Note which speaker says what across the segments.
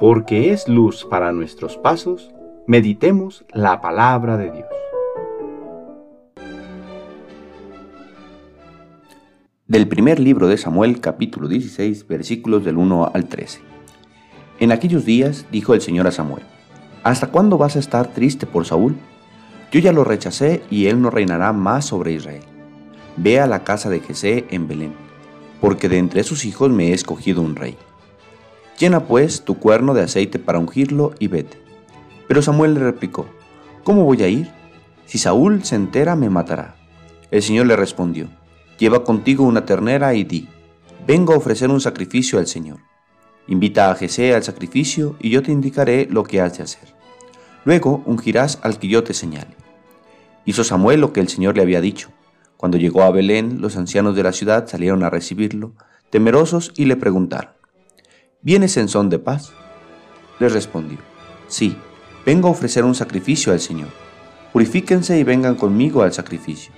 Speaker 1: porque es luz para nuestros pasos, meditemos la palabra de Dios.
Speaker 2: Del primer libro de Samuel, capítulo 16, versículos del 1 al 13. En aquellos días dijo el Señor a Samuel, ¿Hasta cuándo vas a estar triste por Saúl? Yo ya lo rechacé y él no reinará más sobre Israel. Ve a la casa de Jesé en Belén, porque de entre sus hijos me he escogido un rey. Llena pues tu cuerno de aceite para ungirlo y vete. Pero Samuel le replicó, ¿cómo voy a ir? Si Saúl se entera me matará. El Señor le respondió, lleva contigo una ternera y di, vengo a ofrecer un sacrificio al Señor. Invita a Jesé al sacrificio y yo te indicaré lo que has de hacer. Luego ungirás al que yo te señale. Hizo Samuel lo que el Señor le había dicho. Cuando llegó a Belén, los ancianos de la ciudad salieron a recibirlo, temerosos, y le preguntaron, ¿Vienes en son de paz? Les respondió, sí, vengo a ofrecer un sacrificio al Señor. Purifíquense y vengan conmigo al sacrificio.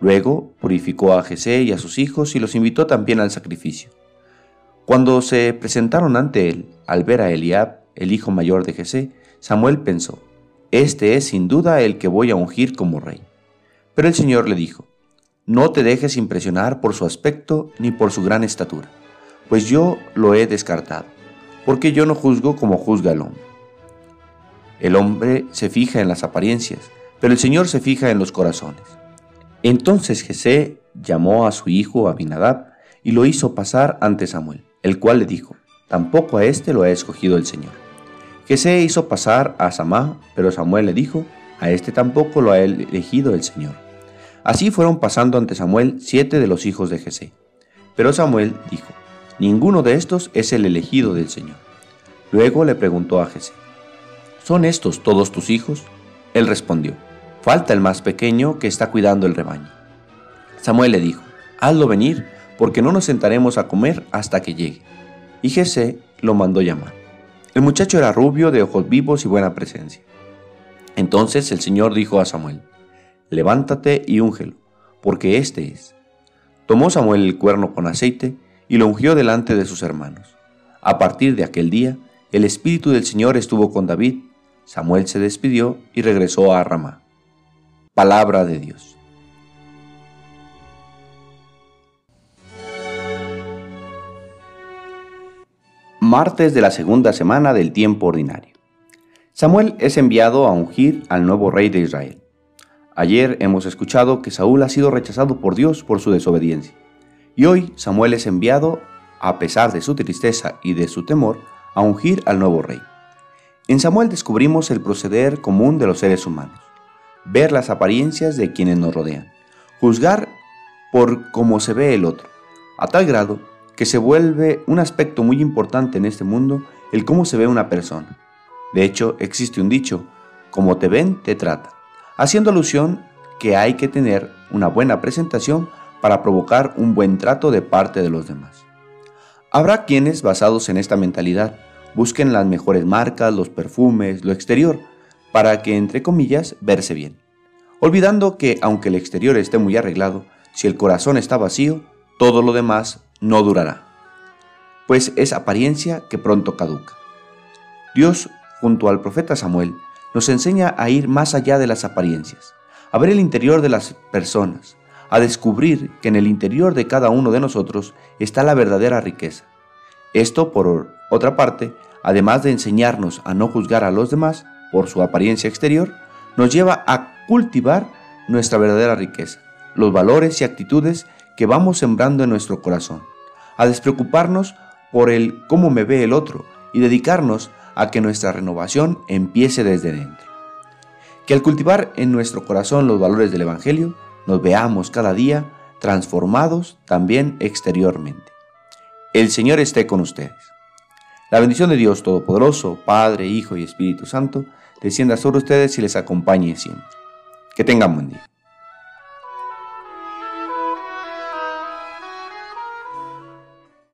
Speaker 2: Luego purificó a Jesé y a sus hijos y los invitó también al sacrificio. Cuando se presentaron ante él, al ver a Eliab, el hijo mayor de Jesé, Samuel pensó, Este es sin duda el que voy a ungir como rey. Pero el Señor le dijo, No te dejes impresionar por su aspecto ni por su gran estatura pues yo lo he descartado, porque yo no juzgo como juzga el hombre. El hombre se fija en las apariencias, pero el Señor se fija en los corazones. Entonces Jesé llamó a su hijo Abinadab y lo hizo pasar ante Samuel, el cual le dijo, tampoco a éste lo ha escogido el Señor. Jesé hizo pasar a Samá, pero Samuel le dijo, a éste tampoco lo ha elegido el Señor. Así fueron pasando ante Samuel siete de los hijos de Jesé. Pero Samuel dijo, Ninguno de estos es el elegido del Señor. Luego le preguntó a Jesé, ¿son estos todos tus hijos? Él respondió, falta el más pequeño que está cuidando el rebaño. Samuel le dijo, hazlo venir, porque no nos sentaremos a comer hasta que llegue. Y Jesé lo mandó llamar. El muchacho era rubio, de ojos vivos y buena presencia. Entonces el Señor dijo a Samuel, levántate y úngelo, porque este es. Tomó Samuel el cuerno con aceite, y lo ungió delante de sus hermanos. A partir de aquel día, el Espíritu del Señor estuvo con David, Samuel se despidió y regresó a Ramá. Palabra de Dios. Martes de la segunda semana del tiempo ordinario. Samuel es enviado a ungir al nuevo rey de Israel. Ayer hemos escuchado que Saúl ha sido rechazado por Dios por su desobediencia. Y hoy Samuel es enviado, a pesar de su tristeza y de su temor, a ungir al nuevo rey. En Samuel descubrimos el proceder común de los seres humanos, ver las apariencias de quienes nos rodean, juzgar por cómo se ve el otro, a tal grado que se vuelve un aspecto muy importante en este mundo el cómo se ve una persona. De hecho, existe un dicho, como te ven, te trata, haciendo alusión que hay que tener una buena presentación para provocar un buen trato de parte de los demás. Habrá quienes, basados en esta mentalidad, busquen las mejores marcas, los perfumes, lo exterior, para que, entre comillas, verse bien, olvidando que aunque el exterior esté muy arreglado, si el corazón está vacío, todo lo demás no durará, pues es apariencia que pronto caduca. Dios, junto al profeta Samuel, nos enseña a ir más allá de las apariencias, a ver el interior de las personas, a descubrir que en el interior de cada uno de nosotros está la verdadera riqueza. Esto, por otra parte, además de enseñarnos a no juzgar a los demás por su apariencia exterior, nos lleva a cultivar nuestra verdadera riqueza, los valores y actitudes que vamos sembrando en nuestro corazón, a despreocuparnos por el cómo me ve el otro y dedicarnos a que nuestra renovación empiece desde dentro. Que al cultivar en nuestro corazón los valores del Evangelio, nos veamos cada día transformados también exteriormente. El Señor esté con ustedes. La bendición de Dios Todopoderoso, Padre, Hijo y Espíritu Santo, descienda sobre ustedes y les acompañe siempre. Que tengan buen día.